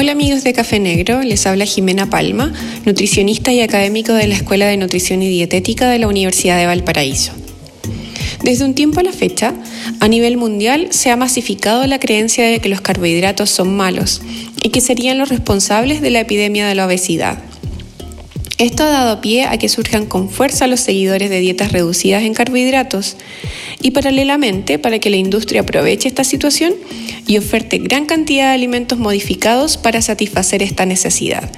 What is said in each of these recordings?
Hola amigos de Café Negro, les habla Jimena Palma, nutricionista y académico de la Escuela de Nutrición y Dietética de la Universidad de Valparaíso. Desde un tiempo a la fecha, a nivel mundial se ha masificado la creencia de que los carbohidratos son malos y que serían los responsables de la epidemia de la obesidad. Esto ha dado pie a que surjan con fuerza los seguidores de dietas reducidas en carbohidratos y paralelamente, para que la industria aproveche esta situación y oferte gran cantidad de alimentos modificados para satisfacer esta necesidad.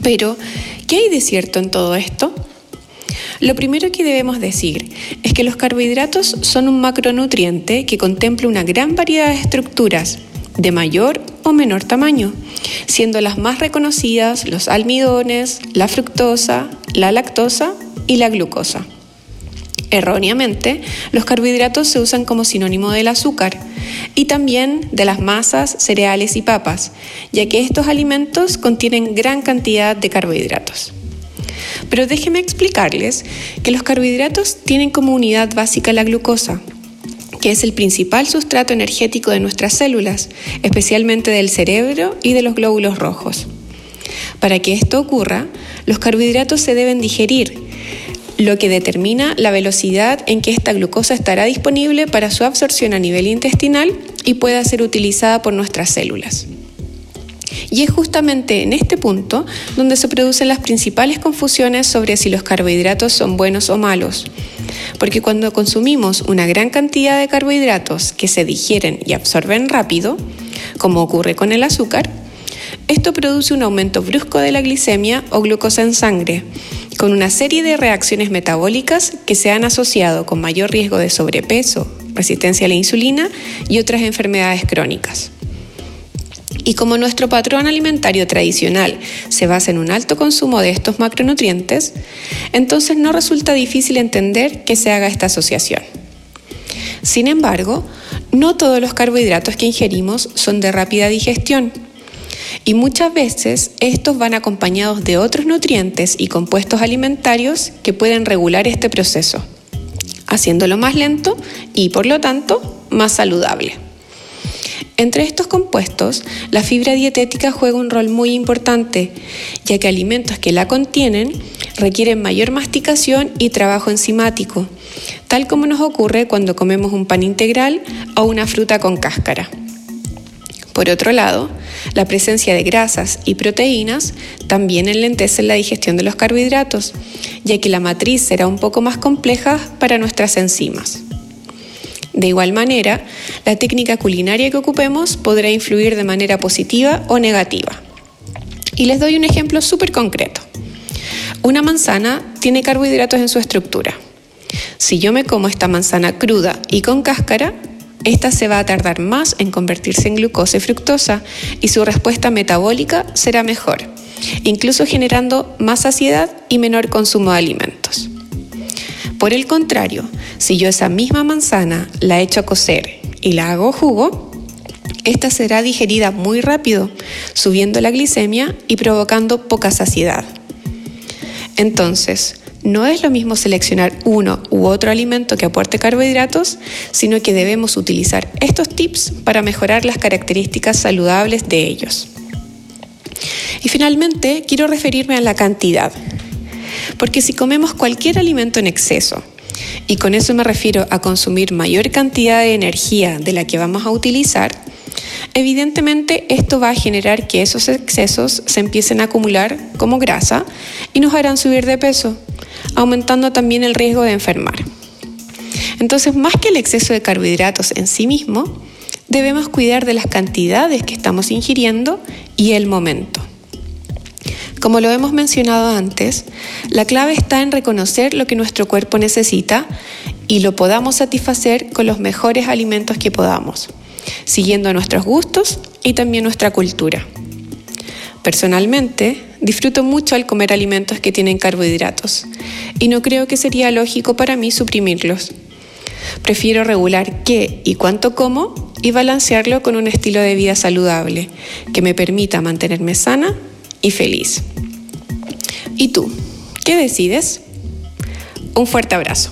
Pero, ¿qué hay de cierto en todo esto? Lo primero que debemos decir es que los carbohidratos son un macronutriente que contempla una gran variedad de estructuras, de mayor o menor tamaño, siendo las más reconocidas los almidones, la fructosa, la lactosa y la glucosa. Erróneamente, los carbohidratos se usan como sinónimo del azúcar y también de las masas, cereales y papas, ya que estos alimentos contienen gran cantidad de carbohidratos. Pero déjenme explicarles que los carbohidratos tienen como unidad básica la glucosa, que es el principal sustrato energético de nuestras células, especialmente del cerebro y de los glóbulos rojos. Para que esto ocurra, los carbohidratos se deben digerir, lo que determina la velocidad en que esta glucosa estará disponible para su absorción a nivel intestinal y pueda ser utilizada por nuestras células. Y es justamente en este punto donde se producen las principales confusiones sobre si los carbohidratos son buenos o malos. Porque cuando consumimos una gran cantidad de carbohidratos que se digieren y absorben rápido, como ocurre con el azúcar, esto produce un aumento brusco de la glicemia o glucosa en sangre, con una serie de reacciones metabólicas que se han asociado con mayor riesgo de sobrepeso, resistencia a la insulina y otras enfermedades crónicas. Y como nuestro patrón alimentario tradicional se basa en un alto consumo de estos macronutrientes, entonces no resulta difícil entender que se haga esta asociación. Sin embargo, no todos los carbohidratos que ingerimos son de rápida digestión y muchas veces estos van acompañados de otros nutrientes y compuestos alimentarios que pueden regular este proceso, haciéndolo más lento y por lo tanto más saludable. Entre estos compuestos, la fibra dietética juega un rol muy importante, ya que alimentos que la contienen requieren mayor masticación y trabajo enzimático, tal como nos ocurre cuando comemos un pan integral o una fruta con cáscara. Por otro lado, la presencia de grasas y proteínas también enlentece la digestión de los carbohidratos, ya que la matriz será un poco más compleja para nuestras enzimas. De igual manera, la técnica culinaria que ocupemos podrá influir de manera positiva o negativa. Y les doy un ejemplo súper concreto. Una manzana tiene carbohidratos en su estructura. Si yo me como esta manzana cruda y con cáscara, esta se va a tardar más en convertirse en glucosa y fructosa y su respuesta metabólica será mejor, incluso generando más saciedad y menor consumo de alimentos. Por el contrario, si yo esa misma manzana la echo a cocer y la hago jugo, esta será digerida muy rápido, subiendo la glicemia y provocando poca saciedad. Entonces, no es lo mismo seleccionar uno u otro alimento que aporte carbohidratos, sino que debemos utilizar estos tips para mejorar las características saludables de ellos. Y finalmente, quiero referirme a la cantidad. Porque si comemos cualquier alimento en exceso, y con eso me refiero a consumir mayor cantidad de energía de la que vamos a utilizar, evidentemente esto va a generar que esos excesos se empiecen a acumular como grasa y nos harán subir de peso, aumentando también el riesgo de enfermar. Entonces, más que el exceso de carbohidratos en sí mismo, debemos cuidar de las cantidades que estamos ingiriendo y el momento. Como lo hemos mencionado antes, la clave está en reconocer lo que nuestro cuerpo necesita y lo podamos satisfacer con los mejores alimentos que podamos, siguiendo nuestros gustos y también nuestra cultura. Personalmente, disfruto mucho al comer alimentos que tienen carbohidratos y no creo que sería lógico para mí suprimirlos. Prefiero regular qué y cuánto como y balancearlo con un estilo de vida saludable que me permita mantenerme sana y feliz. ¿Y tú? ¿Qué decides? Un fuerte abrazo.